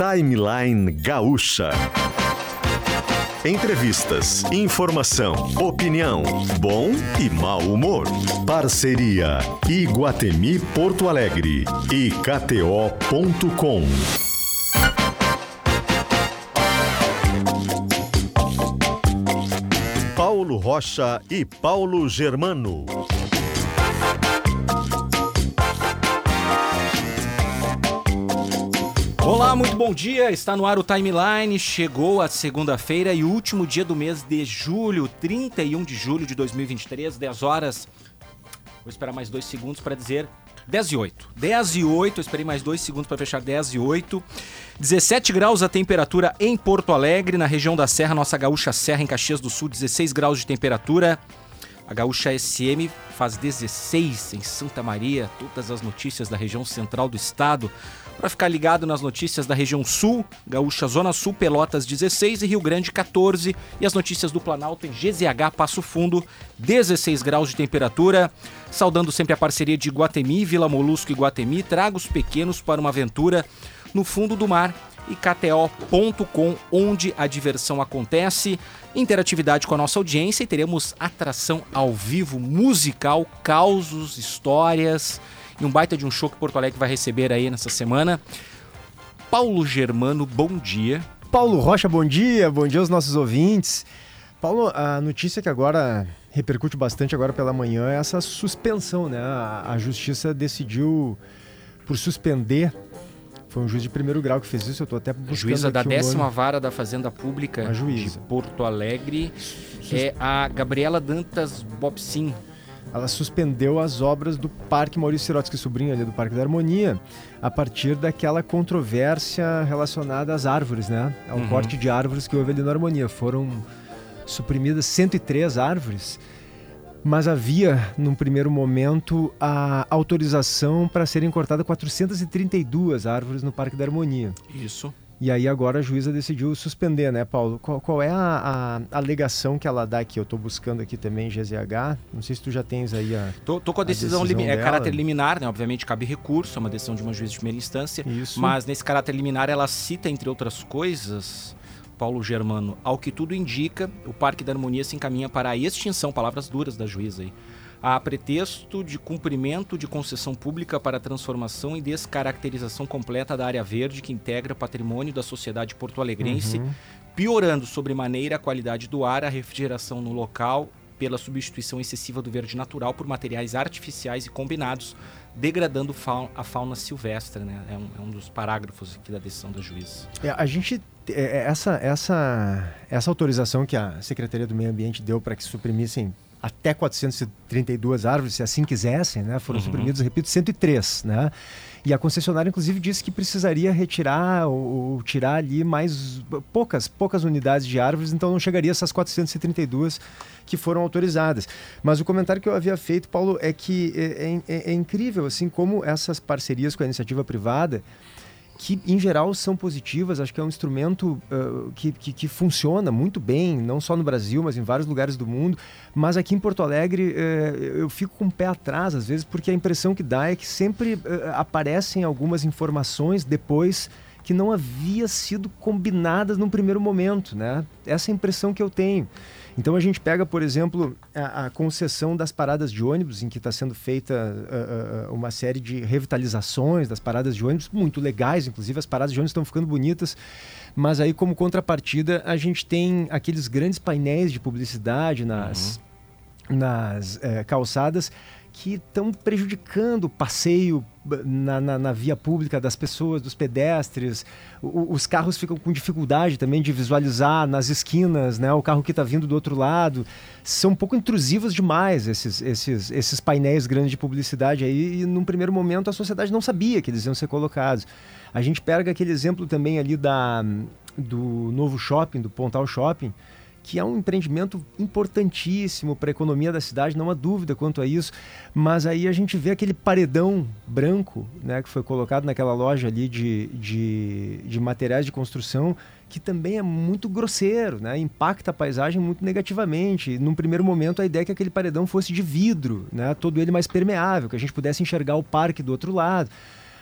Timeline Gaúcha. Entrevistas, informação, opinião, bom e mau humor. Parceria Iguatemi Porto Alegre e KTO.com. Paulo Rocha e Paulo Germano. Olá, muito bom dia. Está no ar o Timeline. Chegou a segunda-feira e último dia do mês de julho, 31 de julho de 2023, 10 horas. Vou esperar mais dois segundos para dizer 10 e 8. 10 e 8, eu esperei mais dois segundos para fechar 10 e 8. 17 graus a temperatura em Porto Alegre, na região da Serra, nossa gaúcha Serra em Caxias do Sul, 16 graus de temperatura. A Gaúcha SM faz 16 em Santa Maria, todas as notícias da região central do estado. Para ficar ligado nas notícias da região sul, Gaúcha Zona Sul, Pelotas 16 e Rio Grande 14. E as notícias do Planalto em GZH Passo Fundo, 16 graus de temperatura. Saudando sempre a parceria de Guatemi, Vila Molusco e Guatemi, traga os pequenos para uma aventura no fundo do mar e KTO.com, onde a diversão acontece. Interatividade com a nossa audiência e teremos atração ao vivo, musical, causos, histórias e um baita de um show que Porto Alegre vai receber aí nessa semana. Paulo Germano, bom dia. Paulo Rocha, bom dia. Bom dia aos nossos ouvintes. Paulo, a notícia que agora repercute bastante agora pela manhã é essa suspensão, né? A, a justiça decidiu por suspender foi um juiz de primeiro grau que fez isso, eu estou até buscando Juíza da décima vara da Fazenda Pública de Porto Alegre Sus... é a Gabriela Dantas Bobsin. Ela suspendeu as obras do Parque Maurício Sirotsky, sobrinho ali do Parque da Harmonia, a partir daquela controvérsia relacionada às árvores, né? Ao uhum. corte de árvores que houve ali na Harmonia. Foram suprimidas 103 árvores mas havia, num primeiro momento, a autorização para serem cortadas 432 árvores no Parque da Harmonia. Isso. E aí agora a juíza decidiu suspender, né, Paulo? Qual, qual é a, a, alegação que ela dá aqui? Eu estou buscando aqui também GZH. Não sei se tu já tens aí a. Tô, tô com a decisão, a decisão é caráter liminar, né? Obviamente cabe recurso, é uma decisão de uma juíza de primeira instância. Isso. Mas nesse caráter liminar ela cita, entre outras coisas, Paulo Germano, ao que tudo indica, o Parque da Harmonia se encaminha para a extinção, palavras duras da juíza aí, a pretexto de cumprimento de concessão pública para transformação e descaracterização completa da área verde que integra patrimônio da sociedade porto-alegrense, uhum. piorando sobremaneira a qualidade do ar, a refrigeração no local, pela substituição excessiva do verde natural por materiais artificiais e combinados, degradando a fauna silvestre. Né? É, um, é um dos parágrafos aqui da decisão da juíza. É, a gente é, é, essa, essa, essa autorização que a Secretaria do Meio Ambiente deu para que suprimissem até 432 árvores, se assim quisessem, né? Foram uhum. suprimidos, repito, 103, né? E a concessionária, inclusive, disse que precisaria retirar ou, tirar ali mais poucas, poucas unidades de árvores, então não chegaria a essas 432 que foram autorizadas. Mas o comentário que eu havia feito, Paulo, é que é, é, é incrível, assim, como essas parcerias com a iniciativa privada que em geral são positivas. Acho que é um instrumento uh, que, que, que, funciona muito bem, não só no Brasil, mas em vários lugares do mundo. Mas aqui em Porto Alegre uh, eu fico com o pé atrás, às vezes, porque a impressão que dá é que sempre uh, aparecem algumas informações depois que não havia sido combinadas num primeiro momento, né? Essa é a impressão que eu tenho. Então a gente pega, por exemplo, a, a concessão das paradas de ônibus, em que está sendo feita uh, uh, uma série de revitalizações das paradas de ônibus, muito legais, inclusive as paradas de ônibus estão ficando bonitas. Mas aí, como contrapartida, a gente tem aqueles grandes painéis de publicidade nas, uhum. nas uh, calçadas que estão prejudicando o passeio na, na, na, via pública das pessoas, dos pedestres. O, os carros ficam com dificuldade também de visualizar nas esquinas, né? O carro que está vindo do outro lado. São um pouco intrusivos demais esses, esses, esses painéis grandes de publicidade aí. E num primeiro momento a sociedade não sabia que eles iam ser colocados. A gente pega aquele exemplo também ali da, do novo shopping, do Pontal Shopping que é um empreendimento importantíssimo para a economia da cidade, não há dúvida quanto a isso. Mas aí a gente vê aquele paredão branco né, que foi colocado naquela loja ali de, de, de materiais de construção, que também é muito grosseiro, né, impacta a paisagem muito negativamente. Num primeiro momento, a ideia é que aquele paredão fosse de vidro, né, todo ele mais permeável, que a gente pudesse enxergar o parque do outro lado.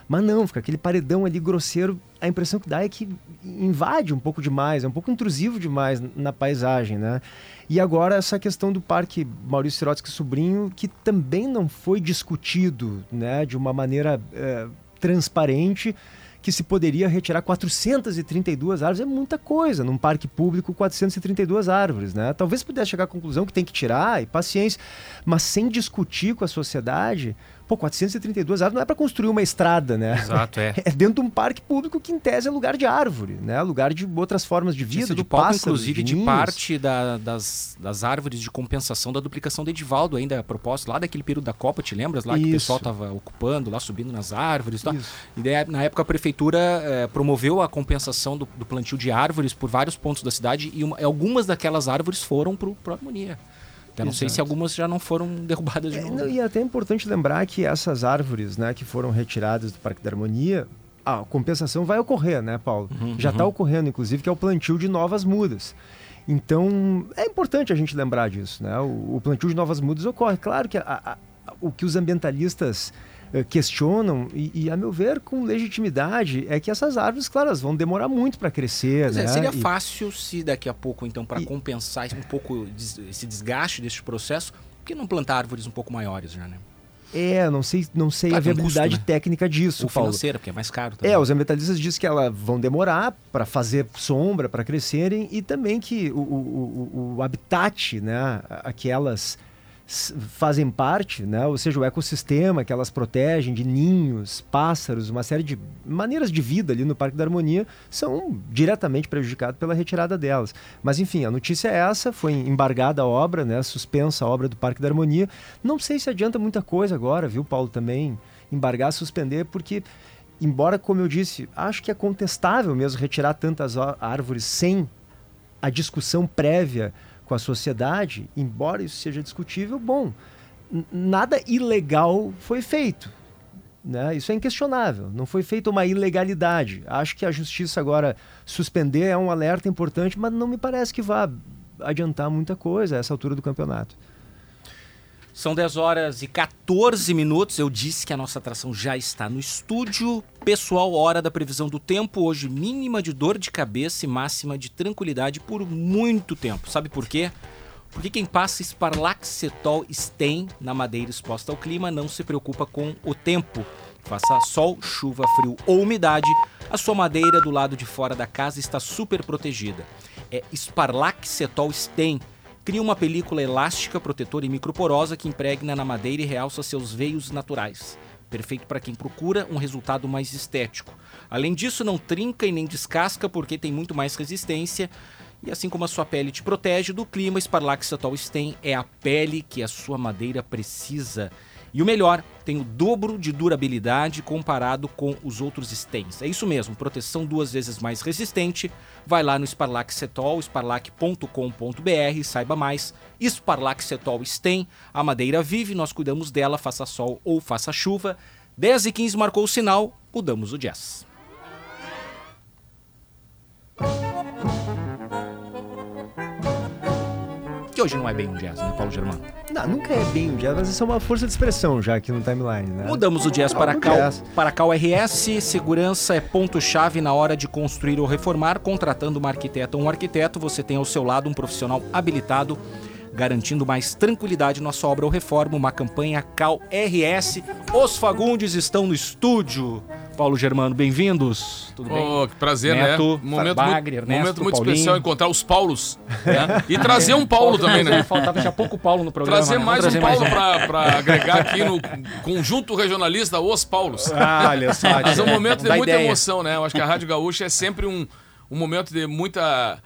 Mas não, fica aquele paredão ali grosseiro. A impressão que dá é que invade um pouco demais, é um pouco intrusivo demais na paisagem, né? E agora essa questão do Parque Maurício Sirotsky Sobrinho, que também não foi discutido né, de uma maneira é, transparente, que se poderia retirar 432 árvores. É muita coisa num parque público, 432 árvores. Né? Talvez pudesse chegar à conclusão que tem que tirar, e paciência, mas sem discutir com a sociedade, Pô, 432 árvores não é para construir uma estrada, né? Exato, é. É dentro de um parque público que, em tese, é lugar de árvore, né? Lugar de outras formas de vida, de palco, pássaros, inclusive, de, de parte da, das, das árvores de compensação da duplicação do Edivaldo, ainda a propósito, lá daquele período da Copa, te lembras? Lá Isso. que o pessoal estava ocupando, lá subindo nas árvores e tal. E daí, na época, a prefeitura eh, promoveu a compensação do, do, plantio de árvores por vários pontos da cidade e uma, algumas daquelas árvores foram para o harmonia. Eu não Exato. sei se algumas já não foram derrubadas de é, novo. Não, e é até importante lembrar que essas árvores né, que foram retiradas do Parque da Harmonia, a compensação vai ocorrer, né, Paulo? Uhum, já está uhum. ocorrendo, inclusive, que é o plantio de novas mudas. Então, é importante a gente lembrar disso, né? O, o plantio de novas mudas ocorre. Claro que a, a, o que os ambientalistas questionam, e, e, a meu ver, com legitimidade, é que essas árvores, claro, elas vão demorar muito para crescer. É, né? É, seria e... fácil se daqui a pouco, então, para e... compensar um pouco esse desgaste desse processo, por que não plantar árvores um pouco maiores já, né? É, não sei, não sei claro, a viabilidade custo, né? técnica disso, Ou Paulo. financeira, porque é mais caro. Também. É, os ambientalistas dizem que elas vão demorar para fazer sombra, para crescerem, e também que o, o, o, o habitat, né, aquelas fazem parte, né? ou seja, o ecossistema que elas protegem de ninhos, pássaros, uma série de maneiras de vida ali no Parque da Harmonia são diretamente prejudicados pela retirada delas. Mas enfim, a notícia é essa, foi embargada a obra, né? suspensa a obra do Parque da Harmonia. Não sei se adianta muita coisa agora, viu, Paulo, também embargar, suspender, porque embora, como eu disse, acho que é contestável mesmo retirar tantas árvores sem a discussão prévia com a sociedade, embora isso seja discutível, bom, nada ilegal foi feito. Né? Isso é inquestionável. Não foi feita uma ilegalidade. Acho que a justiça agora suspender é um alerta importante, mas não me parece que vá adiantar muita coisa a essa altura do campeonato. São 10 horas e 14 minutos. Eu disse que a nossa atração já está no estúdio. Pessoal, hora da previsão do tempo. Hoje, mínima de dor de cabeça e máxima de tranquilidade por muito tempo. Sabe por quê? Porque quem passa Sparlaxetol Stem na madeira exposta ao clima não se preocupa com o tempo. Faça sol, chuva, frio ou umidade, a sua madeira do lado de fora da casa está super protegida. É Sparlaxetol Stem Cria uma película elástica, protetora e microporosa que impregna na madeira e realça seus veios naturais. Perfeito para quem procura um resultado mais estético. Além disso, não trinca e nem descasca porque tem muito mais resistência. E assim como a sua pele te protege do clima, Sparlax Atoll Stem é a pele que a sua madeira precisa. E o melhor, tem o dobro de durabilidade comparado com os outros Stens. É isso mesmo, proteção duas vezes mais resistente. Vai lá no Sparlac Cetol, sparlac.com.br, saiba mais. Sparlac Cetol Stem, a madeira vive, nós cuidamos dela, faça sol ou faça chuva. 10 e 15 marcou o sinal, mudamos o jazz. Que hoje não é bem um jazz, né, Paulo Germano? Não, nunca é bem um jazz, mas isso é uma força de expressão já aqui no timeline, né? Mudamos o jazz para Cal, jazz. para Cal RS. Segurança é ponto-chave na hora de construir ou reformar. Contratando uma arquiteta ou um arquiteto, você tem ao seu lado um profissional habilitado garantindo mais tranquilidade na sua obra ou reforma, uma campanha Cal RS. Os Fagundes estão no estúdio. Paulo Germano, bem-vindos. Tudo bem? Oh, que prazer, né? Neto, né? Momento, Bagre, muito, Ernesto, momento muito especial encontrar os Paulos. Né? E trazer um Paulo também, né? Faltava já pouco Paulo no programa. Trazer né? mais trazer um Paulo para agregar aqui no conjunto regionalista Os Paulos. Ah, olha só. Mas é um momento de muita ideia. emoção, né? Eu acho que a Rádio Gaúcha é sempre um, um momento de muita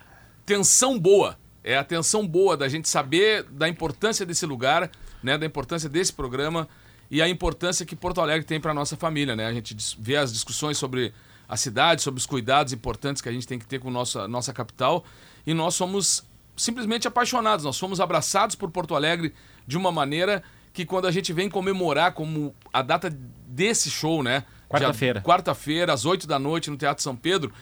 tensão boa. É a tensão boa da gente saber da importância desse lugar, né? Da importância desse programa e a importância que Porto Alegre tem para nossa família, né? A gente vê as discussões sobre a cidade, sobre os cuidados importantes que a gente tem que ter com nossa nossa capital e nós somos simplesmente apaixonados, nós fomos abraçados por Porto Alegre de uma maneira que quando a gente vem comemorar como a data desse show, né? Quarta-feira. Quarta-feira, às 8 da noite, no Teatro São Pedro,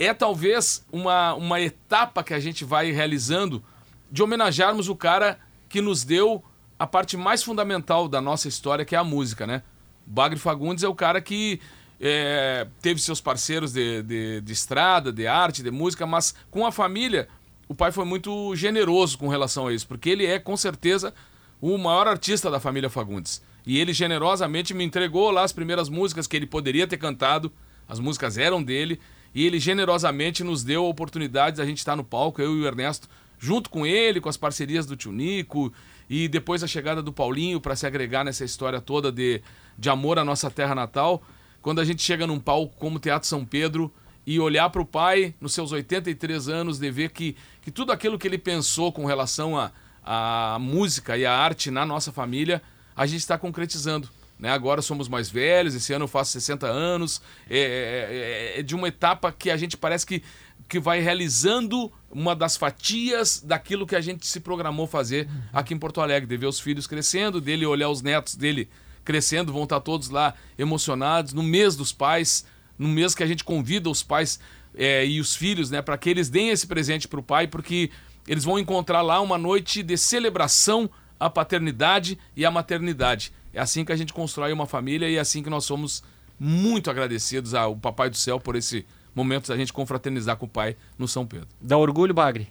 é talvez uma, uma etapa que a gente vai realizando de homenagearmos o cara que nos deu a parte mais fundamental da nossa história, que é a música, né? O Bagre Fagundes é o cara que é, teve seus parceiros de, de, de estrada, de arte, de música, mas com a família, o pai foi muito generoso com relação a isso, porque ele é, com certeza, o maior artista da família Fagundes. E ele generosamente me entregou lá as primeiras músicas que ele poderia ter cantado, as músicas eram dele, e ele generosamente nos deu a oportunidade de a gente estar no palco, eu e o Ernesto, junto com ele, com as parcerias do Tio Nico, e depois a chegada do Paulinho para se agregar nessa história toda de, de amor à nossa terra natal. Quando a gente chega num palco como o Teatro São Pedro e olhar para o pai, nos seus 83 anos, de ver que, que tudo aquilo que ele pensou com relação à a, a música e a arte na nossa família, a gente está concretizando. Né? Agora somos mais velhos, esse ano eu faço 60 anos. É, é, é, é, de uma etapa que a gente parece que, que vai realizando uma das fatias daquilo que a gente se programou fazer aqui em Porto Alegre, de ver os filhos crescendo, dele olhar os netos dele crescendo, vão estar todos lá emocionados. No mês dos pais, no mês que a gente convida os pais é, e os filhos, né, para que eles deem esse presente para o pai, porque eles vão encontrar lá uma noite de celebração à paternidade e à maternidade. É assim que a gente constrói uma família e é assim que nós somos muito agradecidos ao Papai do Céu por esse momento da gente confraternizar com o Pai no São Pedro. Dá orgulho, Bagre?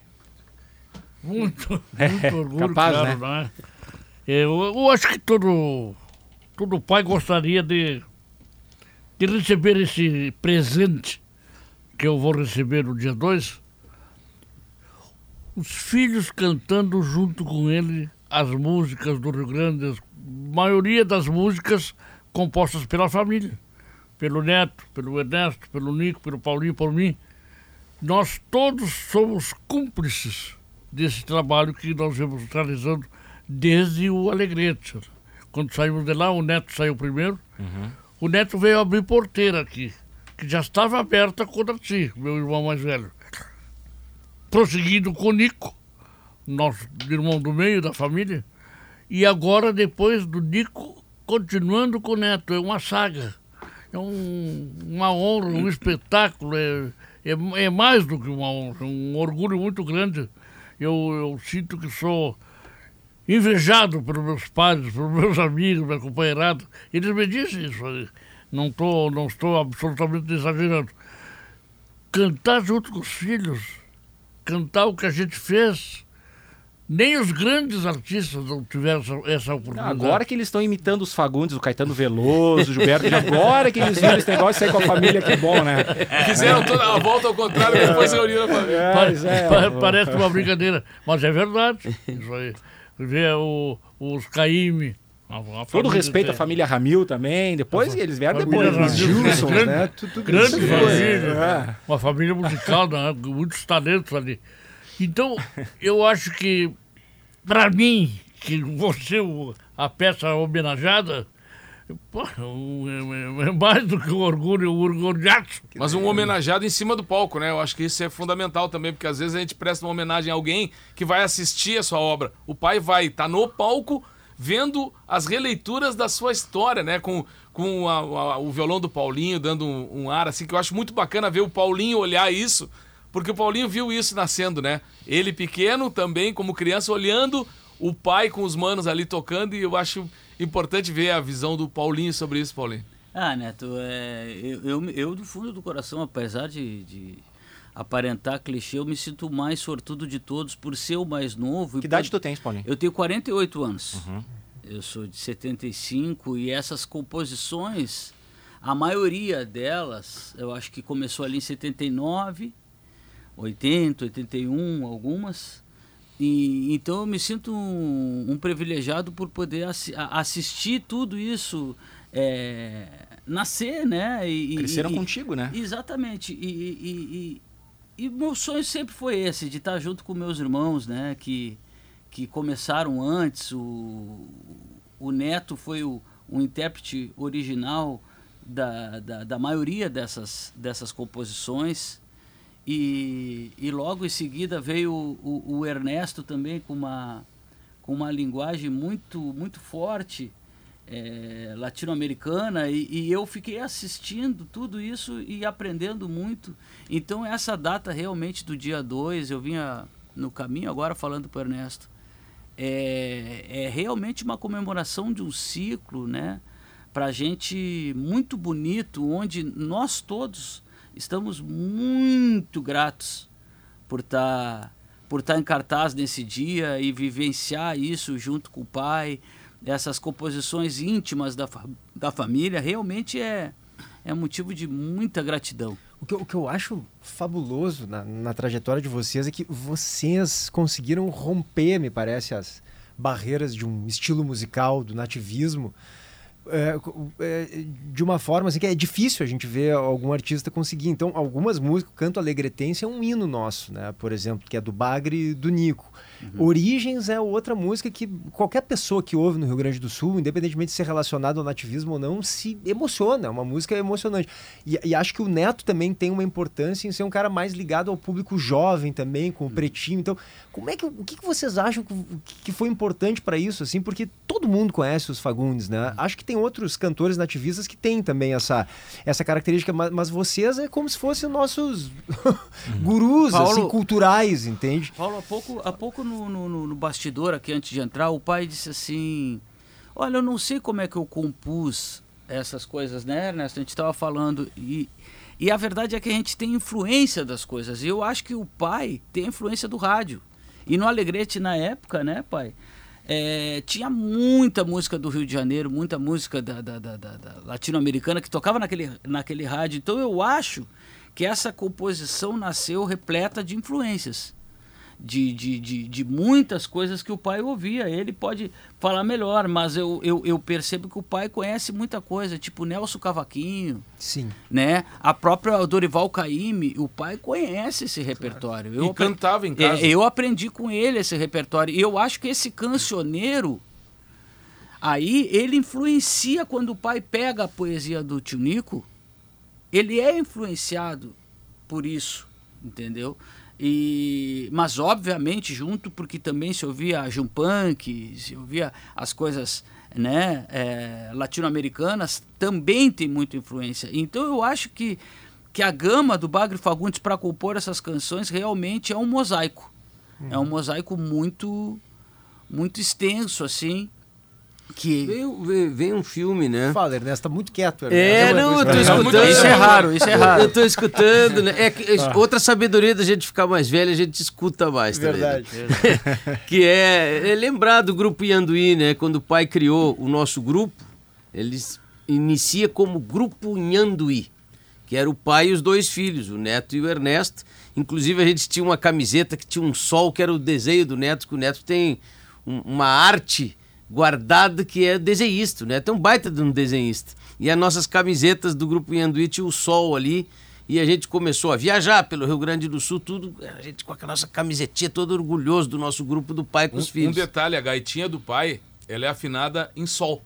Muito, muito é, orgulho, capaz, claro, né? né? Eu, eu, acho que todo, todo pai gostaria de, de receber esse presente que eu vou receber no dia 2. Os filhos cantando junto com ele as músicas do Rio Grande, maioria das músicas compostas pela família, pelo Neto, pelo Ernesto, pelo Nico, pelo Paulinho, por mim. Nós todos somos cúmplices desse trabalho que nós vemos realizando desde o Alegrete. Quando saímos de lá, o Neto saiu primeiro. Uhum. O Neto veio abrir porteira aqui, que já estava aberta com o Darcy, meu irmão mais velho. Prosseguindo com o Nico, nosso irmão do meio da família e agora, depois do Nico, continuando com o Neto. É uma saga. É um, uma honra, um espetáculo. É, é, é, mais do que uma honra, um orgulho muito grande. Eu, eu sinto que sou invejado pelos meus pais, pelos meus amigos, meu companheirado. Eles me dizem isso. Não, tô, não estou absolutamente exagerando. Cantar junto com os filhos, cantar o que a gente fez nem os grandes artistas não tiveram essa, oportunidade. Agora que eles estão imitando os Fagundes, o Caetano Veloso, o Gilberto, agora que eles viram esse negócio de sair com a família, que bom, né? Fizeram toda a volta ao contrário, e depois reuniram a família. É, pa é, parece uma brincadeira, mas é verdade. Isso aí. Vê o, os Caíme. Todo respeito à família Ramil também. Depois eles vieram depois. Os Gilson, né? Tudo, grande família. É. Uma família musical, né? muitos talentos ali. Então, eu acho que, para mim, que você, a peça homenageada, Pô, é, é, mais do que o orgulho, o orgulhaço. Mas um homenageado em cima do palco, né? Eu acho que isso é fundamental também, porque às vezes a gente presta uma homenagem a alguém que vai assistir a sua obra. O pai vai estar tá no palco vendo as releituras da sua história, né? Com, com a, a, o violão do Paulinho dando um, um ar assim, que eu acho muito bacana ver o Paulinho olhar isso porque o Paulinho viu isso nascendo, né? Ele pequeno também, como criança, olhando o pai com os manos ali tocando, e eu acho importante ver a visão do Paulinho sobre isso, Paulinho. Ah, Neto, é, eu, eu, eu do fundo do coração, apesar de, de aparentar clichê, eu me sinto mais sortudo de todos por ser o mais novo. Que idade tu tens, Paulinho? Eu tenho 48 anos. Uhum. Eu sou de 75 e essas composições, a maioria delas, eu acho que começou ali em 79 80, 81, algumas. E, então eu me sinto um, um privilegiado por poder assi assistir tudo isso é, nascer, né? E, Cresceram e, contigo, né? Exatamente. E, e, meu sonho sempre foi esse, de estar junto com meus irmãos, né? Que, que começaram antes. O, o Neto foi o, o intérprete original da, da, da maioria dessas, dessas composições. E, e logo em seguida veio o, o, o Ernesto também com uma, com uma linguagem muito, muito forte, é, latino-americana, e, e, eu fiquei assistindo tudo isso e aprendendo muito. Então, essa data realmente do dia 2, eu vinha no caminho agora falando para o Ernesto, é, é realmente uma comemoração de um ciclo, né? para a gente muito bonito, onde nós todos estamos muito gratos por estar tá, por estar tá em cartaz nesse dia e vivenciar isso junto com o pai, essas composições íntimas da, da família, realmente é, é motivo de muita gratidão. O que, eu, o que eu acho fabuloso na, na trajetória de vocês é que vocês conseguiram romper, me parece, as barreiras de um estilo musical, do nativismo, é, é, de uma forma assim que é difícil a gente ver algum artista conseguir. Então, algumas músicas, Canto Alegretense é um hino nosso, né? Por exemplo, que é do Bagre e do Nico. Uhum. Origens é outra música que qualquer pessoa que ouve no Rio Grande do Sul, independentemente de ser relacionado ao nativismo ou não, se emociona. É uma música emocionante. E, e, acho que o Neto também tem uma importância em ser um cara mais ligado ao público jovem também, com o uhum. pretinho. Então, como é que, o que, que vocês acham que, que foi importante para isso? assim Porque todo mundo conhece os Fagundes, né? Uhum. Acho que tem outros cantores nativistas que têm também essa, essa característica, mas, mas vocês é como se fossem nossos gurus assim, Paulo, assim, culturais, entende? Paulo, há pouco, há pouco no, no, no, bastidor aqui antes de entrar, o pai disse assim: Olha, eu não sei como é que eu compus essas coisas, né, Ernesto? A gente estava falando e. E a verdade é que a gente tem influência das coisas. E eu acho que o pai tem influência do rádio. E no Alegrete, na época, né, pai? É, tinha muita música do Rio de Janeiro, muita música da, da, da, da latino-americana que tocava naquele, naquele rádio. Então eu acho que essa composição nasceu repleta de influências de, de, de, de, muitas coisas que o pai ouvia. Ele pode falar melhor, mas eu, eu, eu, percebo que o pai conhece muita coisa, tipo Nelson Cavaquinho. Sim. Né? A própria Dorival Caymmi, o pai conhece esse repertório. Eu e cantava em casa. É, eu aprendi com ele esse repertório. E eu acho que esse cancioneiro. Aí ele influencia quando o pai pega a poesia do tio Nico, ele é influenciado por isso, entendeu? E, mas obviamente junto porque também se ouvia Jumpunk, se ouvia as coisas né, é, latino-americanas, também tem muita influência. Então eu acho que, que a gama do Bagre Fagundes para compor essas canções realmente é um mosaico. Uhum. É um mosaico muito muito extenso assim que vem, vem, um filme, né? Fala, Ernesto, tá muito quieto. Ernesto. É, não, eu tô escutando. Isso é raro, isso é raro. Eu tô escutando, né? É que, ah. outra sabedoria da gente ficar mais velho, a gente escuta mais também. Né? Verdade. Né? que é, é lembrar do grupo Yanduí, né? Quando o pai criou o nosso grupo, eles inicia como Grupo Yanduí, que era o pai e os dois filhos, o Neto e o Ernesto. Inclusive a gente tinha uma camiseta que tinha um sol, que era o desenho do Neto, que o Neto tem um, uma arte guardado que é desenhista, né? Tem um baita de um desenhista. E as nossas camisetas do grupo Yanduí tinha o sol ali. E a gente começou a viajar pelo Rio Grande do Sul, tudo, a gente com a nossa camisetinha, todo orgulhoso do nosso grupo do pai com um, os filhos. Um detalhe, a gaitinha do pai, ela é afinada em sol.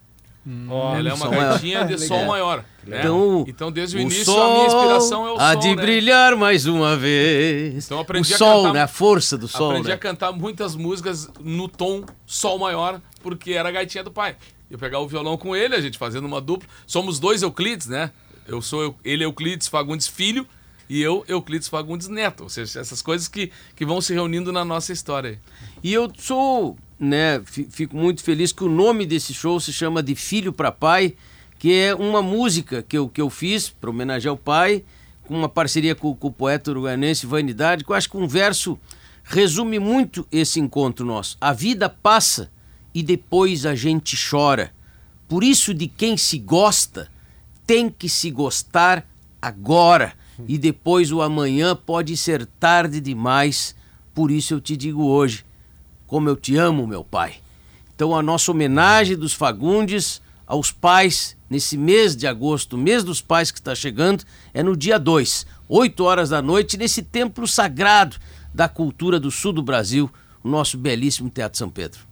Hum, ela é uma gaitinha de sol maior. Né? Então, então, desde o, o início, sol a minha inspiração é o sol. Há de né? brilhar mais uma vez. Então, aprendi o sol, a cantar, né? A força do sol. Aprendi né? a cantar muitas músicas no tom sol maior, porque era a gaitinha do pai. Eu pegar o violão com ele, a gente fazendo uma dupla. Somos dois Euclides, né? Eu sou ele Euclides Fagundes filho e eu Euclides Fagundes neto. Ou seja, essas coisas que, que vão se reunindo na nossa história. E eu sou né, fico muito feliz que o nome desse show se chama De Filho para Pai, que é uma música que eu, que eu fiz para homenagear o pai, com uma parceria com, com o poeta uruguanense Vanidade, que eu acho que um verso resume muito esse encontro nosso. A vida passa e depois a gente chora. Por isso, de quem se gosta, tem que se gostar agora. E depois o amanhã pode ser tarde demais. Por isso eu te digo hoje: como eu te amo, meu pai. Então, a nossa homenagem dos Fagundes aos pais nesse mês de agosto, mês dos pais que está chegando, é no dia 2, 8 horas da noite, nesse templo sagrado da cultura do sul do Brasil, o nosso belíssimo Teatro São Pedro.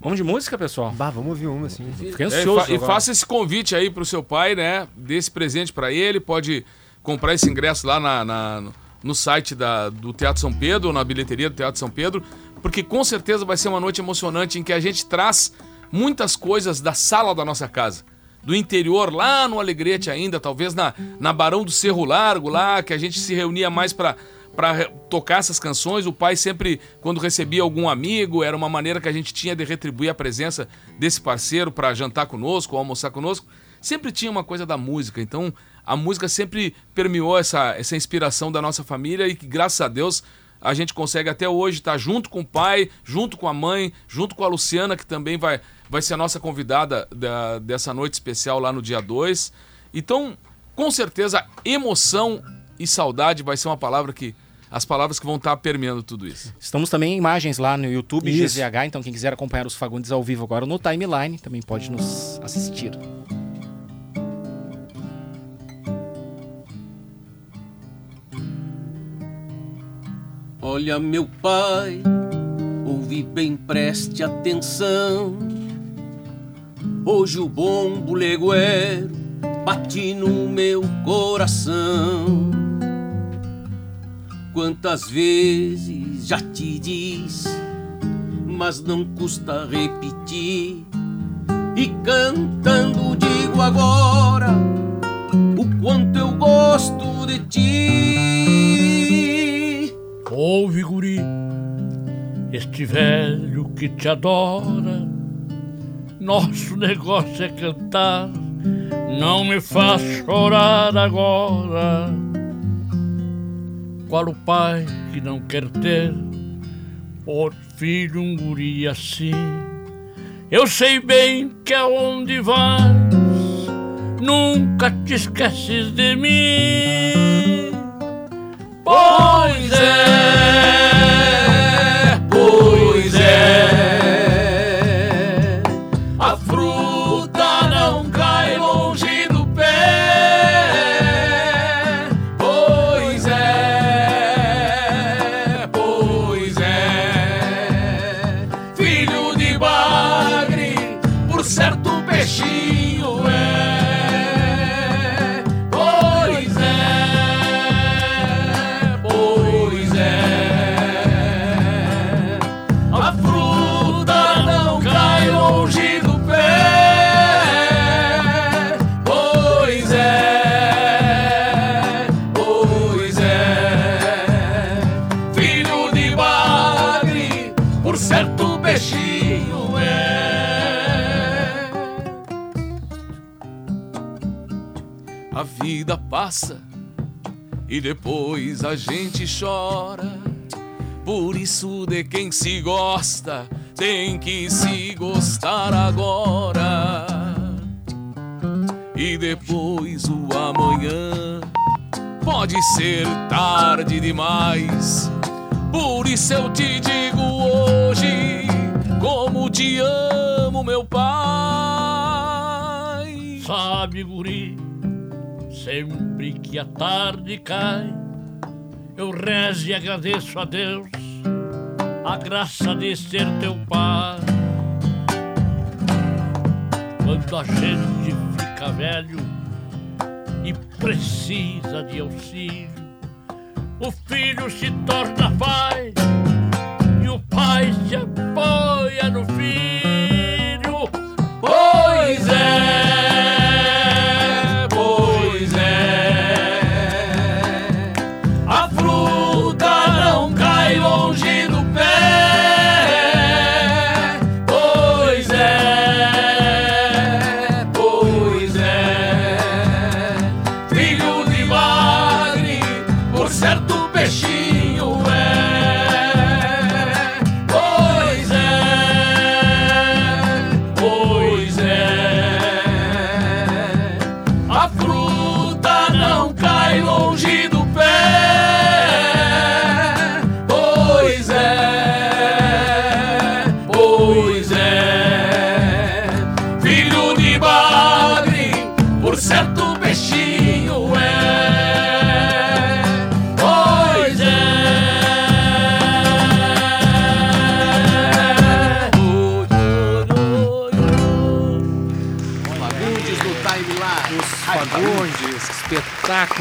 Vamos de música, pessoal? Bah, vamos ouvir uma, sim. Fiquei ansioso. É, e, fa e faça esse convite aí pro seu pai, né? Dê esse presente para ele, pode comprar esse ingresso lá na, na no site da, do Teatro São Pedro, ou na bilheteria do Teatro São Pedro porque com certeza vai ser uma noite emocionante em que a gente traz muitas coisas da sala da nossa casa. Do interior, lá no Alegrete ainda, talvez na, na Barão do Cerro Largo, lá, que a gente se reunia mais para para tocar essas canções. O pai sempre, quando recebia algum amigo, era uma maneira que a gente tinha de retribuir a presença desse parceiro para jantar conosco, almoçar conosco. sempre tinha uma coisa da música. Então, a música sempre permeou essa, essa inspiração da nossa família e que, graças a Deus, a gente consegue até hoje estar junto com o pai, junto com a mãe, junto com a Luciana, que também vai, vai ser a nossa convidada da, dessa noite especial lá no dia 2. Então, com certeza, emoção e saudade vai ser uma palavra que. As palavras que vão estar permeando tudo isso. Estamos também em imagens lá no YouTube, Isso. GZH, então quem quiser acompanhar os Fagundes ao vivo agora no timeline também pode nos assistir. Olha, meu pai, ouve bem, preste atenção. Hoje o bombo legueiro bate no meu coração. Quantas vezes já te disse, mas não custa repetir. E cantando digo agora o quanto eu gosto de ti. Ouve, guri, este velho que te adora. Nosso negócio é cantar, não me faz chorar agora. Qual o pai que não quer ter por filho um guri assim? Eu sei bem que aonde vais, nunca te esqueces de mim. Pois é, e depois a gente chora. Por isso, de quem se gosta, tem que se gostar agora. E depois o amanhã pode ser tarde demais. Por isso eu te digo hoje como te amo, meu pai. Sabe, guri, sempre que a tarde cai, eu rezo e agradeço a Deus a graça de ser teu pai. Quando a gente fica velho e precisa de auxílio, o filho se torna pai e o pai se apoia no filho.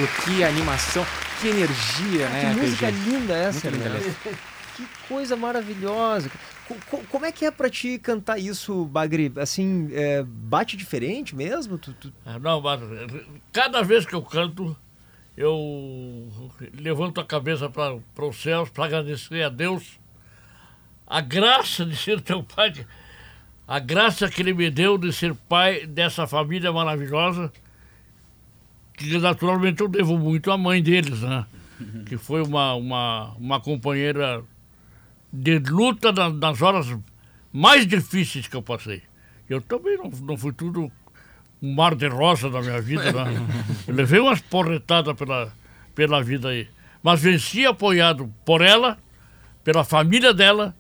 Espetáculo, que animação, que energia, né? que música linda essa, Muito linda Que coisa maravilhosa. Co- co- como é que é pra ti cantar isso, Bagri? Assim, é, bate diferente mesmo? Tu- tu- Ah, Não, mas cada vez que eu canto, eu levanto a cabeça para os céus para agradecer a Deus a graça de ser teu pai. a graça que ele me deu de ser pai dessa família maravilhosa, que naturalmente eu devo muito à mãe deles, né? Que foi uma, uma, uma companheira de luta na- nas horas mais difíceis que eu passei. Eu também não, não fui tudo um mar de rosa na minha vida, né? Eu levei umas porretadas pela, pela vida aí. Mas venci apoiado por ela, pela família dela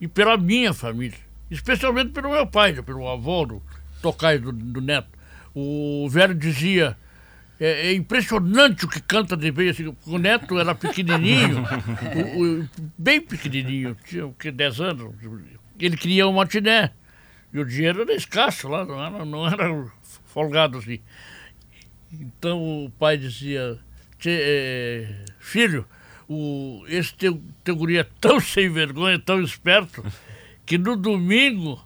e pela minha família. Especialmente pelo meu pai, né? pelo avô do Tocai do, do Neto. O velho dizia, é, é impressionante o que canta de bem. Assim, o Neto era pequenininho, o- o- bem pequenininho, tinha o que, 10 anos. Ele queria um matiné. E o dinheiro era escasso lá, não era, não era folgado assim. Então o pai dizia, "Tchê, eh, filho, o, esse teu, teu guri é tão sem vergonha, tão esperto, que no domingo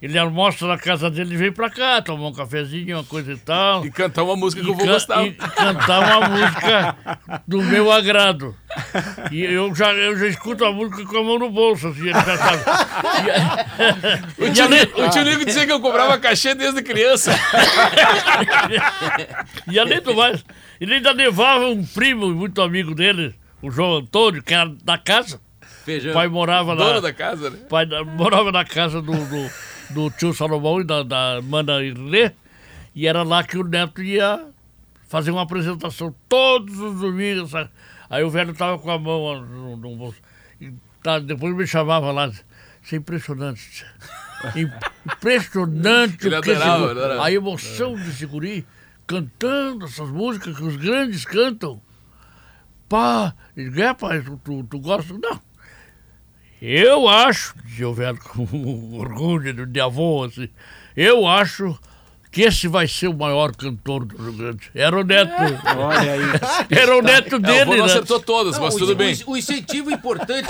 ele almoça na casa dele e vem pra cá, tomar um cafezinho, uma coisa e tal. E cantar uma música que eu vou gostar. e cantar uma música do meu agrado. E eu já, eu já escuto a música com a mão no bolso, assim, ele já sabe. E, O tio, além- o tio Nico dizia que eu cobrava cachê desde criança. E além do mais, ele ainda levava um primo muito amigo dele, o João Antônio, que era da casa. Feijão. O pai morava Dono lá. da casa, né? pai morava na casa do, do, do tio Salomão e da, da mana Irlê, e era lá que o neto ia fazer uma apresentação todos os domingos. sabe? Aí o velho tava com a mão no, no bolso. E tá, depois me chamava lá. Isso é impressionante. Impressionante Ele o que esse adorava, gu- adorava. A emoção desse guri cantando essas músicas que os grandes cantam. Pá, digo, é, pai, tu, tu, tu gosta? Não. Eu acho, o velho com orgulho de, de avô, assim, eu acho que esse vai ser o maior cantor do Rio Grande. Era o neto. Olha aí. Era o neto É, o dele, avô não né? acertou todas, Não, mas o- tudo o- bem. O, incentivo importante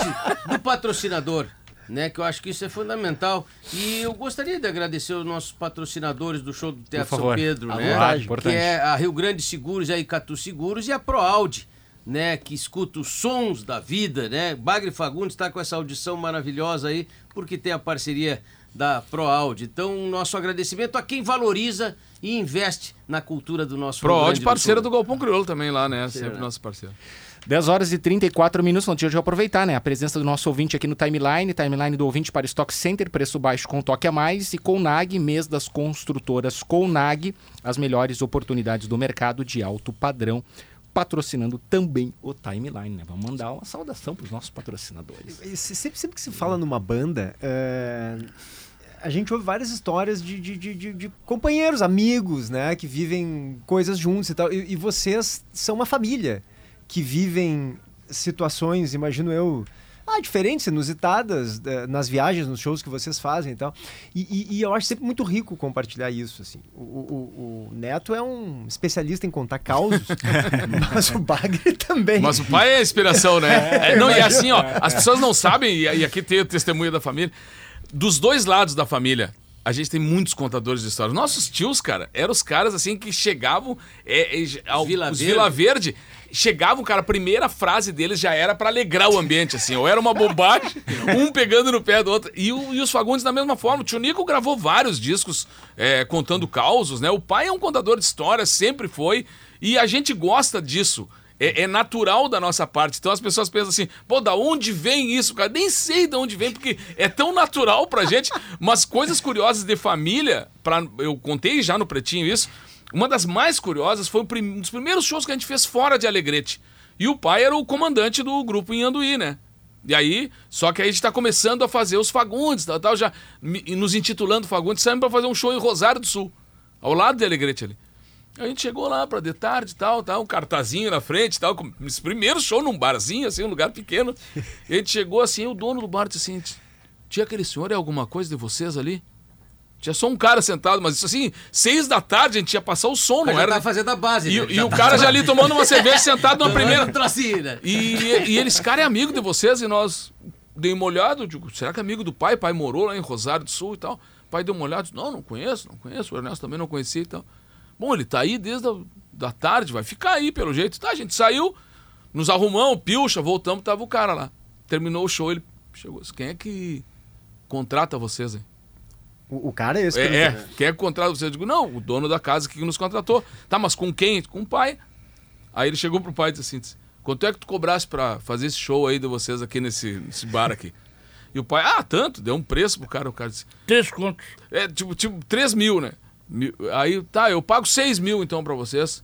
do patrocinador, né? Que eu acho que isso é fundamental. E eu gostaria de agradecer os nossos patrocinadores do show do Teatro São. Pedro, À né? vontade. Importante. Que é a Rio Grande Seguros, a Icatu Seguros e a ProAude, né? Que escuta os sons da vida, né? Bagre Fagundes está com essa audição maravilhosa aí, porque tem a parceria da ProAude. Então, nosso agradecimento a quem valoriza e investe na cultura do nosso Proaud, parceira do Galpão Crioulo também lá, né? Sempre né? nosso parceiro. 10 horas e 34 minutos. Não tinha de aproveitar, né? A presença do nosso ouvinte aqui no timeline. Timeline do ouvinte para Stock Center, preço baixo com toque a mais. E Conag, mês das construtoras Conag, as melhores oportunidades do mercado de alto padrão. Patrocinando também o timeline, né? Vamos mandar uma saudação para os nossos patrocinadores. Se- Sempre, sempre que se fala numa banda, é, a gente ouve várias histórias de, de, de, de- de companheiros, amigos, né? Que vivem coisas juntos e tal. E, e vocês são uma família que vivem situações, imagino eu, ah, diferentes, inusitadas eh, nas viagens, nos shows que vocês fazem e tal. E, e- e eu acho sempre muito rico compartilhar isso, assim. O, o- o Neto é um especialista em contar causos, mas o Bagre também. Mas o pai é a inspiração, né? É, não, e assim, ó, as pessoas não sabem, e, e aqui tem o testemunho da família. Dos dois lados da família, a gente tem muitos contadores de histórias. Nossos tios, cara, eram os caras assim que chegavam. É, é, ao- Vila os Verde. Vila Verde. Chegavam, cara, a primeira frase deles já era pra alegrar o ambiente, assim. Ou era uma bobagem, um pegando no pé do outro. E, o- e os Fagundes da mesma forma. O tio Nico gravou vários discos é, contando causos, né? O pai é um contador de histórias, sempre foi. E a gente gosta disso. É, é natural da nossa parte. Então as pessoas pensam assim, pô, da onde vem isso, cara? Nem sei de onde vem, porque é tão natural pra gente. Mas coisas curiosas de família, pra, eu contei já no Pretinho isso. Uma das mais curiosas foi um dos primeiros shows que a gente fez fora de Alegrete. E o pai era o comandante do grupo em Anduí, né? E aí, só que aí a gente tá começando a fazer os Fagundes, tal, tal, já nos intitulando Fagundes, saímos pra fazer um show em Rosário do Sul, ao lado de Alegrete ali. A gente chegou lá pra de tarde e tal, tal, um cartazinho na frente e tal. primeiro show num barzinho, assim, um lugar pequeno. A gente chegou assim, o dono do bar disse assim: Tinha aquele senhor é alguma coisa de vocês ali? Tinha só um cara sentado, mas isso assim, seis da tarde a gente ia passar o som, não era? tá fazendo a base. E, né? e o cara já ali tomando uma cerveja sentado na primeira. Trocinho, né? E, e ele, esse cara é amigo de vocês e nós dei uma olhada, digo, será que é amigo do pai? pai morou lá em Rosário do Sul e tal. O pai deu uma olhada, disse, não, não conheço, não conheço, o Ernesto também não conhecia e tal. Bom, ele tá aí desde a da tarde, vai ficar aí pelo jeito. Tá, a gente saiu, nos arrumamos, pilcha, voltamos, tava o cara lá. Terminou o show, ele chegou, disse, quem é que contrata vocês aí? O, o cara é esse. É, que- é, quem é que contrata você? Eu digo, não, o dono da casa que nos contratou. Tá, mas com quem? Com o pai. Aí ele chegou pro pai e disse assim, disse, quanto é que tu cobrasse pra fazer esse show aí de vocês aqui nesse, nesse bar aqui? E o pai, ah, tanto, deu um preço pro cara. O cara disse, Três contos. é, tipo, tipo 3 mil, né? Aí, tá, eu pago 6 mil então pra vocês.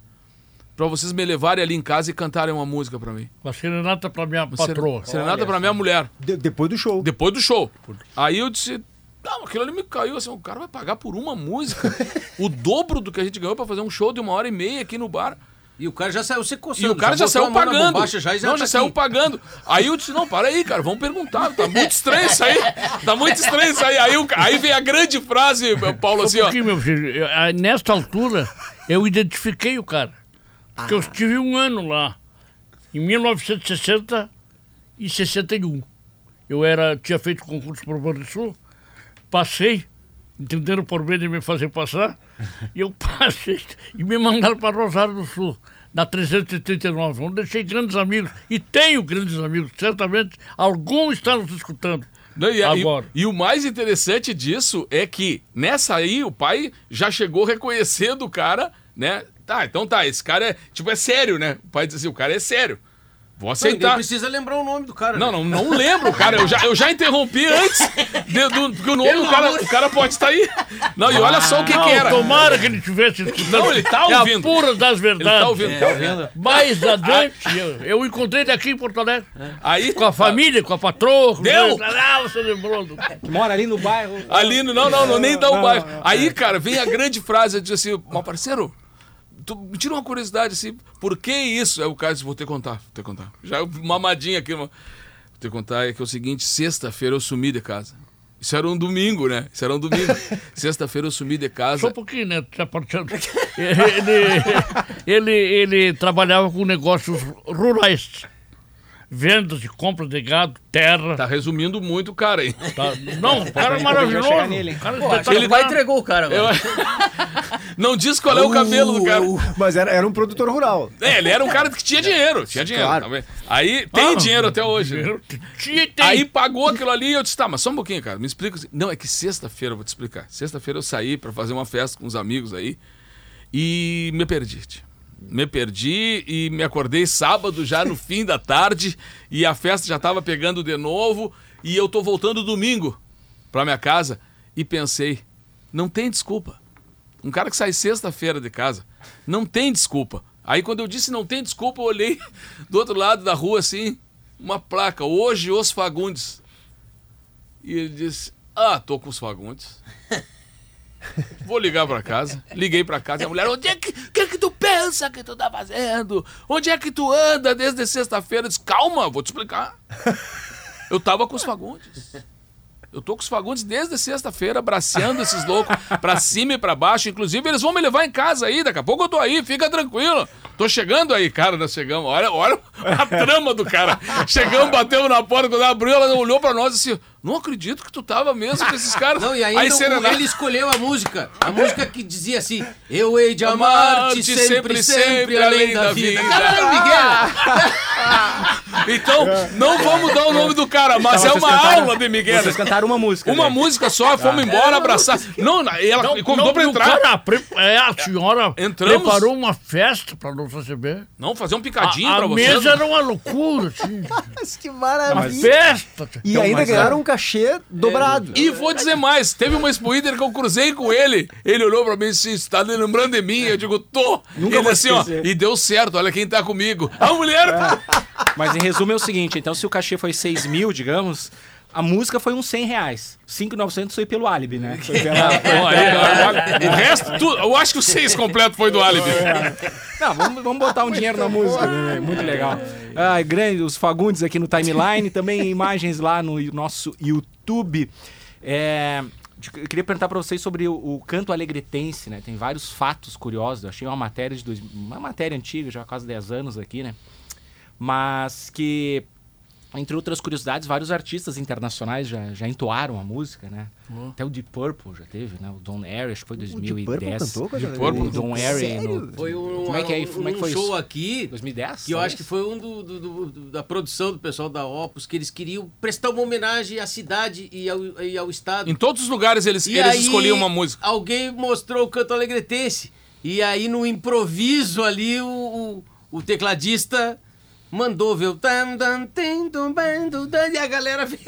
Pra vocês me levarem ali em casa e cantarem uma música pra mim. Uma serenata pra minha Uma patroa. Serenata pra minha mulher. De- depois do show. Depois do show. Aí eu disse, não, aquilo ali me caiu assim, o cara vai pagar por uma música. o dobro do que a gente ganhou pra fazer um show de uma hora e meia aqui no bar. E o cara já saiu se coçando. E o cara já, botou saiu pagando. bombacha já, e não, já tá saiu aqui. pagando. Aí eu disse, não, para aí, cara, vamos perguntar. Tá muito estranho isso aí. Tá muito estranho isso aí. Aí, aí vem a grande frase, Paulo, assim, Um ó. meu filho. Eu- ah, Nesta altura, eu identifiquei o cara. Porque eu estive um ano lá. Em 1960 e 61. Eu era, tinha feito concurso para o Banrisul, passei, entenderam por bem de me fazer passar, e eu passei e me mandaram para Rosário do Sul, na 339, onde deixei grandes amigos, e tenho grandes amigos, certamente algum está nos escutando. Não, e, e- Agora. e o mais interessante disso é que nessa aí o pai já chegou reconhecendo o cara, né? Tá, então tá, esse cara é, tipo, é sério, né? O pai diz assim, o cara é sério. Vou Não, aceitar. precisa lembrar o nome do cara. Não, né? não, não lembro, cara. Eu já, eu já interrompi antes. de- do, porque o nome do cara, o cara pode estar aí. Não, e olha só o que, Não, que era. tomara que ele tivesse escutando. Não, ele tá É a ouvindo. pura das Ele verdades. tá ouvindo. Tá ouvindo? Mais adiante, eu, eu encontrei ele aqui em Porto Alegre. Aí, Com a família, com a patroa. Com Deu? o- Ah, você lembrou do... Que mora ali no bairro. Ali, no- não, não, não, nem dá o bairro. Aí, cara, vem a grande frase, diz assim, meu parceiro, tu, me tira uma curiosidade, assim, por que isso? Aí o disse, vou te contar, vou te contar. Já mamadinha aqui, uma- vou te contar, é que é o seguinte, sexta-feira eu sumi de casa. Isso era um domingo, né? Isso era um domingo. Sexta-feira eu sumi de Só casa. um pouquinho, né? Tá partindo. Ele, ele, ele trabalhava com negócios rurais. Vendas e compra de gado, terra. Tá resumindo muito o cara, hein? tá? Não, o cara é maravilhoso. nele, cara Pô, espetacular. ele vai entregou o cara Eu-. Não diz qual é o cabelo do cara. Mas era, era um produtor rural. É, ele era um cara que tinha dinheiro, tinha dinheiro. Claro. tá vendo? Aí tem Ah, dinheiro até hoje. né? Tinha, tem. Aí pagou aquilo ali e eu disse, tá, mas só um pouquinho, cara, me explica. assim. Não, é que sexta-feira, eu vou te explicar. Sexta-feira eu saí pra fazer uma festa com uns amigos aí e me perdi. Me perdi e me acordei sábado já no fim da tarde e a festa já tava pegando de novo e eu tô voltando domingo pra minha casa e pensei, não tem desculpa. Um cara que sai sexta-feira de casa, não tem desculpa. Aí quando eu disse não tem desculpa, eu olhei do outro lado da rua assim, uma placa, hoje os Fagundes. E ele disse, ah, tô com os Fagundes. Vou ligar pra casa. Liguei pra casa e a mulher, onde é que, que é que tu pensa que tu tá fazendo? Onde é que tu anda desde sexta-feira? Disse, calma, vou te explicar. Eu tava com os Fagundes. Eu tô com os Fagundes desde sexta-feira, abraçando esses loucos pra cima e pra baixo. Inclusive, eles vão me levar em casa aí. Daqui a pouco eu tô aí, fica tranquilo. Tô chegando aí, cara, nós chegamos. Olha, olha a trama do cara. Chegamos, batemos na porta, quando ela abriu, ela olhou pra nós e disse: Não acredito que tu tava mesmo com esses caras. Não, e ainda o- serenata- ele escolheu a música. A música que dizia assim: Eu hei de amar-te sempre, sempre, além da vida. Cara, era o Miguel. Então, não vamos dar o nome do cara, mas Então, é uma cantaram- aula de Miguel. Vocês cantaram uma música. Uma né? música só, fomos embora abraçar. Não, e ela Não, me convidou não, pra entrar. Cara, é, a senhora Entramos. preparou uma festa para nos receber. Não, fazer um picadinho A, pra a vocês. mesa era uma loucura, assim. Que Uma maravilha. festa. E Então, ainda ganharam um cachê dobrado. E vou dizer mais, teve uma Expo Inter que eu cruzei com ele. Ele olhou pra mim e disse: "Você tá lembrando de mim? Eu digo, tô. Nunca ele assim, ó, e deu certo, olha quem tá comigo. A mulher. Mas em resumo é o seguinte: então, se o cachê foi 6 mil, digamos, a música foi uns 100 reais. 5,900 foi pelo álibi, né? Foi pela- o resto, tudo, eu acho que o seis completo foi do álibi. Não, vamos, vamos botar um dinheiro na música, né? muito legal. Ai, grande, os Fagundes aqui no timeline, também imagens lá no nosso YouTube. É, eu queria perguntar para vocês sobre o, o canto alegretense, né? Tem vários fatos curiosos. Eu achei uma matéria de dois, uma matéria antiga, já há quase 10 anos aqui, né? Mas que Entre outras curiosidades, vários artistas internacionais já, já entoaram a música, né? Até o Deep Purple já teve, né? O Don Airey, acho que foi O Deep 2010. Purple cantou com a Deep Purple? O Don Airey no... Foi um, Como é que é- um- como é que um foi show isso? aqui 2010? que eu acho que foi um do- do- do- da produção do pessoal da Opus, que eles queriam prestar uma homenagem à cidade e ao, e ao estado. Em todos os lugares eles, E eles aí, escolhiam uma música. Alguém mostrou o canto alegretense. E aí, no improviso ali, o, o, o tecladista mandou ver o. tam, tam, tim, tum, bam, tum, tam, E a galera veio.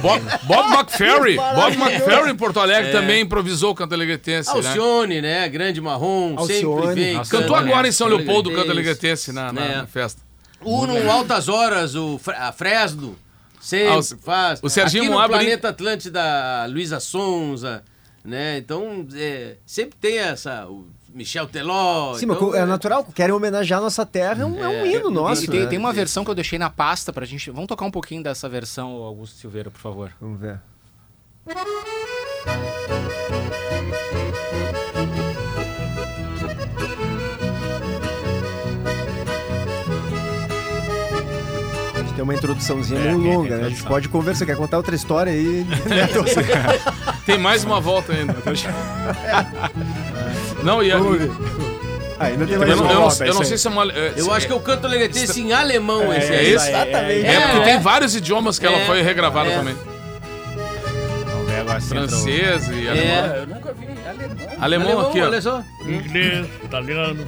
Bob, Bob McFerry. Bob McFerry em Porto Alegre também improvisou o canto alegretense, né? Alcione, né? Grande Marrom, sempre Alcione. vem. Cantou canta agora em São Leopoldo o canto alegretense. alegretense na, na- Né? na festa. O no Altas Horas, o Fre- a Fresno, sempre Ah, o- faz. o Serginho Aqui no Moabra- Planeta Atlântida, a Luísa Sonza, né? Então, é, sempre tem essa... O Michel Teló. Sim, mas então, é natural, querem homenagear a nossa terra, é um, é um hino nosso. Tem, né? tem uma versão que eu deixei na pasta pra gente. Vamos tocar um pouquinho dessa versão, Augusto Silveira, por favor. Vamos ver. Tem uma introduçãozinha meio tem- longa, né? A gente pode conversar, quer contar outra história aí? né? Tem mais uma volta ainda. Não, e a. Ah, ainda tem eu, mais não, uma eu não- eu não sei se é uma. é- Eu acho que eu canto alegretense em alemão esse é aí. isso? Exatamente. É, porque É. tem vários idiomas que ela É. foi regravada É. também. Francês e alemão. É. Eu nunca vi alemão. Alemão, aqui, ó. olha só. Inglês, italiano.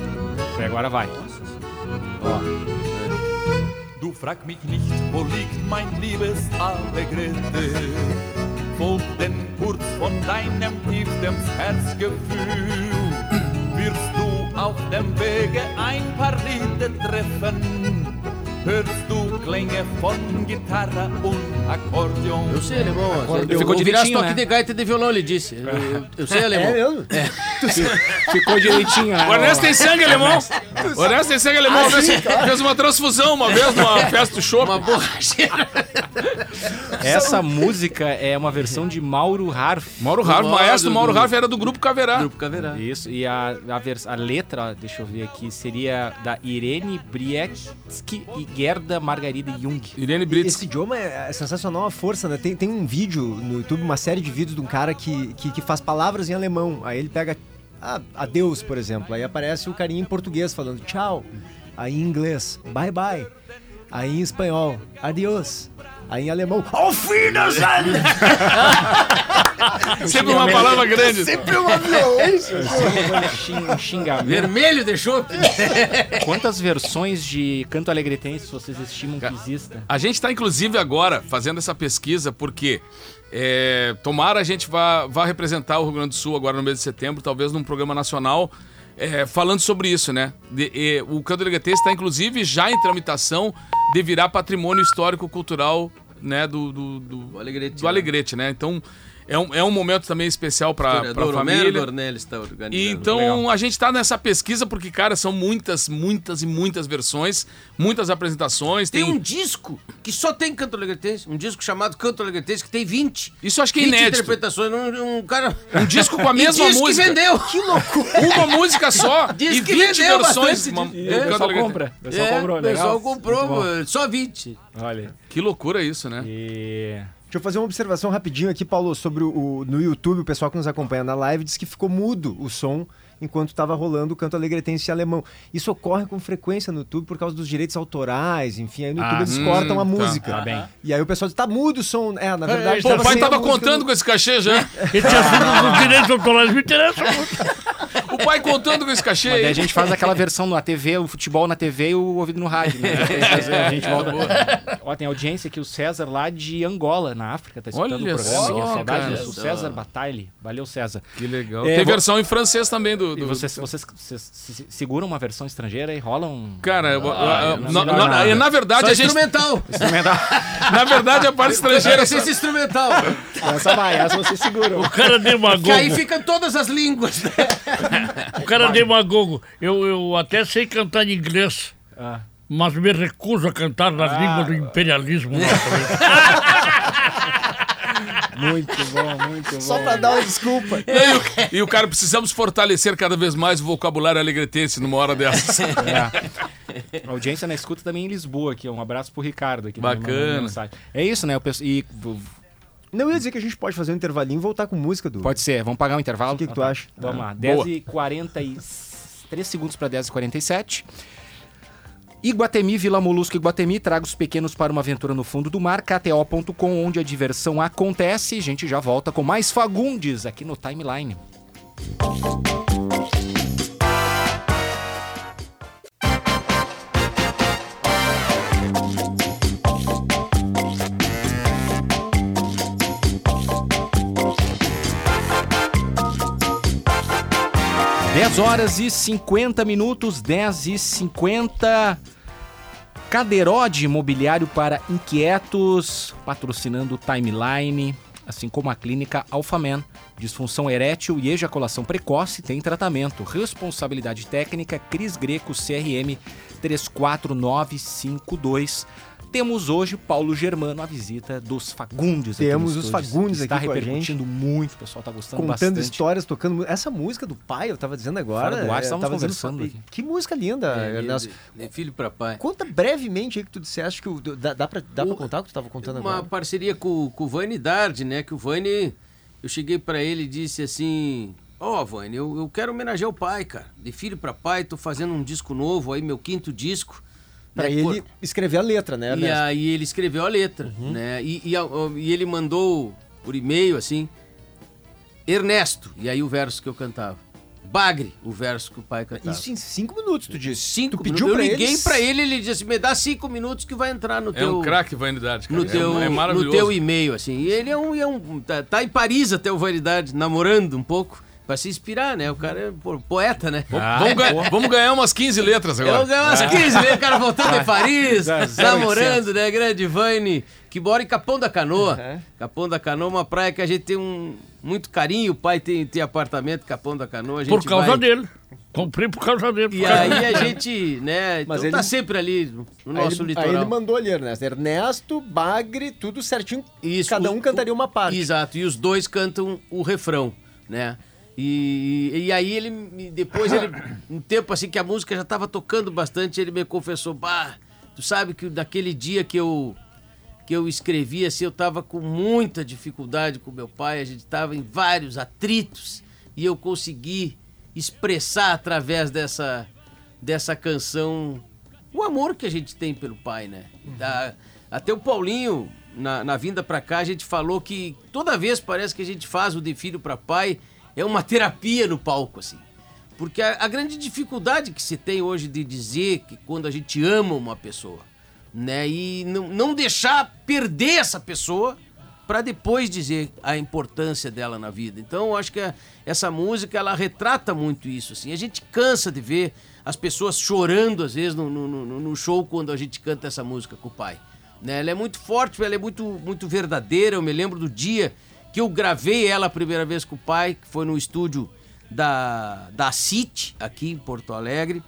E agora vai. Du frag mich nicht, wo liegt mein liebes Allegrete? Folg den Kurs von deinem tiefstem Herzgefühl. Wirst du auf dem Wege ein paar Lieder treffen? Hörst du Klänge von Gitarre und Akkordeon? Eu sei alemão. Ficou Ficou direitinho, toque né? de gaita de violão, ele disse. Eu, eu- eu sei alemão. É mesmo? Ficou direitinho, né? O Ernesto tem sangue alemão. O Ernesto tem sangue alemão. fez, fez uma transfusão uma vez numa festa do show. Uma borracheira. Essa música é uma versão de Mauro Harf. Mauro Harf, maestro do- Mauro do- Harf era do grupo Caverá. Grupo Caverá. Isso, e a, a, vers- a letra, deixa eu ver aqui, seria da Irene Brietsky e Gerda Margarida Jung. Irene Brits. Esse idioma é é sensacional, a força, né? Tem, tem um vídeo no YouTube, uma série de vídeos de um cara que, que, que faz palavras em alemão. Aí ele pega ah, adeus, por exemplo. Aí aparece o carinha em português falando tchau. Aí em inglês, bye bye. Aí em espanhol, adiós. Aí em alemão, auf Wiedersehen! Sempre uma palavra grande. Sempre uma violência. Xing- um xingamento. Vermelho deixou. Quantas versões de canto alegretense vocês estimam que exista? A gente está, inclusive, agora fazendo essa pesquisa porque é, tomara a gente vá, vá representar o Rio Grande do Sul agora no mês de setembro, talvez num programa nacional, é, falando sobre isso, né? De- e, o Canto Alegrete está, inclusive, já em tramitação de virar patrimônio histórico-cultural né, do, do, do, Do Alegrete, do né? Alegrete, né? Então, é um, é um momento também especial para a família. Dornelles está organizando. Então Legal. a gente tá nessa pesquisa porque, cara, são muitas, muitas e muitas versões, muitas apresentações. Tem Tem, um disco que só tem canto alegretense, um disco chamado Canto Alegretense que tem 20. Isso acho que é 20 inédito. interpretações, um, um cara... Um disco com a E mesma diz música. que vendeu. Que loucura. Uma música só Diz e que 20 vendeu versões. uma- do O pessoal compra. O pessoal É, comprou, o pessoal comprou, só 20. Olha. Que loucura isso, né? E... Deixa eu fazer uma observação rapidinho aqui, Paulo, sobre o, o- no YouTube, o pessoal que nos acompanha na live disse que ficou mudo o som enquanto estava rolando o canto alegretense alemão. Isso ocorre com frequência no YouTube por causa dos direitos autorais, enfim, aí no YouTube Ah, eles hum, cortam a tá. música. Tá bem. E aí o pessoal diz, tá mudo o som. É, na verdade, Pô, o pai sem a tava música contando no- com esse cachê já. Esse assunto dos direitos autorais me interessa muito. O pai contando com esse cachê. Mas daí a gente faz aquela versão na TV, o futebol na TV e o ouvido no rádio. Né? A gente volta. Ó, tem audiência aqui, o César lá de Angola, na África, tá escutando Olha o programa. só, saudade cara. O César Bataille. Valeu, César. Que legal. É, Tem vou- versão em francês também do. E do- vocês, vocês, vocês se- seguram uma versão estrangeira e rolam. Cara, eu- eu- eu- não na, na- verdade, Só a gente. instrumental. Na verdade, a parte estrangeira. Esse é instrumental. Essa vai, essa vocês seguram. O cara demagogo. Que aí fica todas as línguas. né? O cara demagogo. Eu, eu até sei cantar em inglês. Ah. Mas me recuso a cantar na língua do imperialismo. Muito bom, muito bom. Só pra dar uma desculpa. E, o- e o cara, precisamos fortalecer cada vez mais o vocabulário alegretense numa hora dessas. A audiência na escuta também em Lisboa aqui. Um abraço pro Ricardo aqui. Bacana. mandou mensagem. É isso, né? O pessoal- E Não ia dizer que a gente pode fazer um intervalinho e voltar com música do. pode ser. Vamos pagar um intervalo? O que que tu tá. acha? Vamos Ah, lá. boa. 10 e 43 segundos para 10 e 47. Iguatemi, Vila Molusco Iguatemi, traga os pequenos para uma aventura no fundo do mar, KTO.com, onde a diversão acontece. A gente já volta com mais Fagundes aqui no Timeline. Horas e 50 minutos, 10 e 50. Cadeirode Imobiliário para Inquietos, patrocinando Timeline, assim como a clínica Alphaman. Disfunção erétil e ejaculação precoce tem tratamento. Responsabilidade técnica Cris Greco CRM 34952. Temos hoje Paulo Germano, a visita dos Fagundes. aqui no Temos os. Fagundes Está aqui com a repercutindo muito, o pessoal está gostando Contando bastante. histórias, tocando. Essa música do pai, eu tava dizendo agora. Fora do ar, é, estávamos tava dizendo conversando só- aqui. Que música linda, É, Ernesto. de, de filho para pai. Conta brevemente aí que tu disseste que o, dá, dá, pra, dá O- contar o que tu tava contando Uma agora. parceria com, com o Vani Dard, né? Que o Vani, eu cheguei pra ele e disse assim: Ó, Vani, eu, eu quero homenagear o pai, cara. De filho pra pai, tô fazendo um disco novo aí, meu quinto disco. Pra né, ele por- escrever a letra, né, E Ernesto? aí ele escreveu a letra, Uhum. né? E, e, e ele mandou por e-mail assim: Ernesto, e aí o verso que eu cantava. Bagre, o verso que o pai cantava. Isso em cinco minutos, tu disse. Cinco tu pediu minutos. pra Eu liguei eles... pra ele, ele disse: me dá cinco minutos que vai entrar no É teu. um craque vanidade, cara. no É teu, é, no maravilhoso. teu e-mail, assim. E ele é um. É um tá, tá em Paris até o Vanidade, namorando um pouco, pra se inspirar, né? O cara é po- poeta, né? Ah, vamos, ganhar, vamos ganhar umas 15 letras agora. Eu ganhei umas 15, né? O cara voltando de Paris, Dá zero namorando, né? Grande Vane, que mora em Capão da Canoa. Uhum. Capão da Canoa, uma praia que a gente tem um muito carinho. O pai tem, tem apartamento em Capão da Canoa. A gente Por causa vai... dele. Comprei por causa dele. E aí a gente, né? Mas então tá ele- sempre ali no Aí nosso ele, litoral. aí ele mandou ali, Ernesto. Ernesto, Bagre, tudo certinho. Isso, Cada o- um cantaria uma parte. Exato, e os dois cantam o refrão, né? E, e aí ele, me- depois ele, um tempo assim que a música já tava tocando bastante, ele me confessou, bah, tu sabe que daquele dia que eu que eu escrevi assim, eu tava com muita dificuldade com meu pai, a gente tava em vários atritos e eu consegui expressar através dessa dessa canção o amor que a gente tem pelo pai, né? Da- até o Paulinho, na, na vinda pra cá, a gente falou que toda vez parece que a gente faz o de filho pra pai, é uma terapia no palco, assim. Porque a, a grande dificuldade que se tem hoje de dizer que quando a gente ama uma pessoa, né? E não, deixar perder essa pessoa para depois dizer a importância dela na vida. Então, eu acho que a- essa música ela retrata muito isso. Assim. A gente cansa de ver as pessoas chorando às vezes no, no- no- no show quando a gente canta essa música com o pai. Né? Ela é muito forte, ela é muito, muito verdadeira. Eu me lembro do dia que eu gravei ela a primeira vez com o pai, que foi no estúdio da, da CIT, aqui em Porto Alegre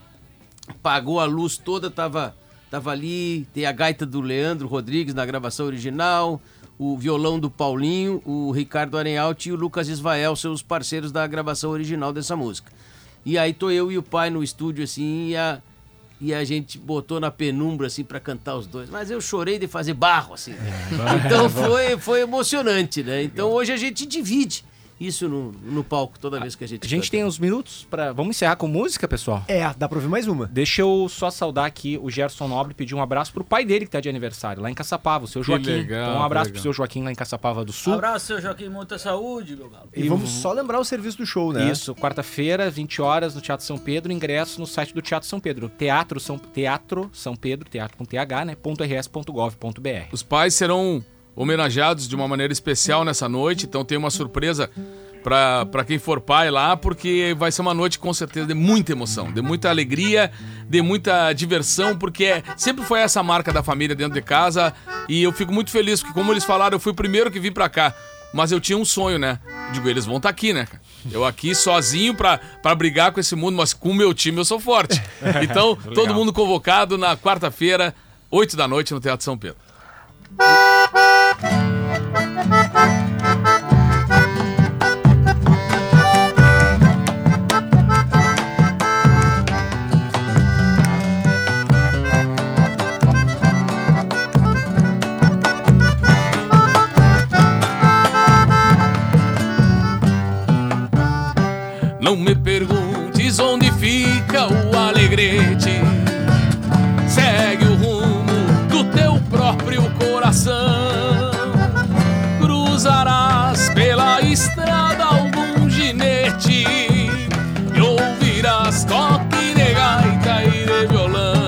pagou a luz toda, tava, tava ali, tem a gaita do Leandro Rodrigues na gravação original, o violão do Paulinho, o Ricardo Arenhalt e o Lucas Isvael, seus parceiros da gravação original dessa música. E aí tô eu e o pai no estúdio assim, e a, e a gente botou na penumbra assim para cantar os dois. Mas eu chorei de fazer barro assim. Então foi, foi emocionante, né? Então hoje a gente divide isso no, no palco toda vez que a gente A gente canta. tem uns minutos para Vamos encerrar com música, pessoal? É, dá pra ouvir mais uma. Deixa eu só saudar aqui o Gerson Nobre pedir um abraço pro pai dele que tá de aniversário, lá em Caçapava, o seu Que Joaquim. legal, então um abraço que pro legal. seu Joaquim lá em Caçapava do Sul. Abraço, seu Joaquim, muita saúde, meu galo. E, vamos só lembrar o serviço do show, né? Isso, quarta-feira, 20 horas, no Teatro São Pedro, ingresso no site do Teatro São Pedro. Teatro São, Teatro São Pedro, teatro com TH, né? .rs.gov.br. Os pais serão homenageados de uma maneira especial nessa noite, então tem uma surpresa pra pra quem for pai lá, porque vai ser uma noite com certeza de muita emoção, de muita alegria, de muita diversão, porque é- sempre foi essa marca da família dentro de casa e eu fico muito feliz, porque como eles falaram, eu fui o primeiro que vim pra cá. Mas eu tinha um sonho, né? Digo, eles vão estar aqui, né? cara? Eu aqui sozinho pra, pra brigar com esse mundo, mas com o meu time eu sou forte. Então, todo mundo convocado na quarta-feira, 8 da noite, no Teatro São Pedro. Não me perguntes onde fica o alegrete. Cruzarás pela estrada algum ginete e ouvirás toque de gaita e de violão.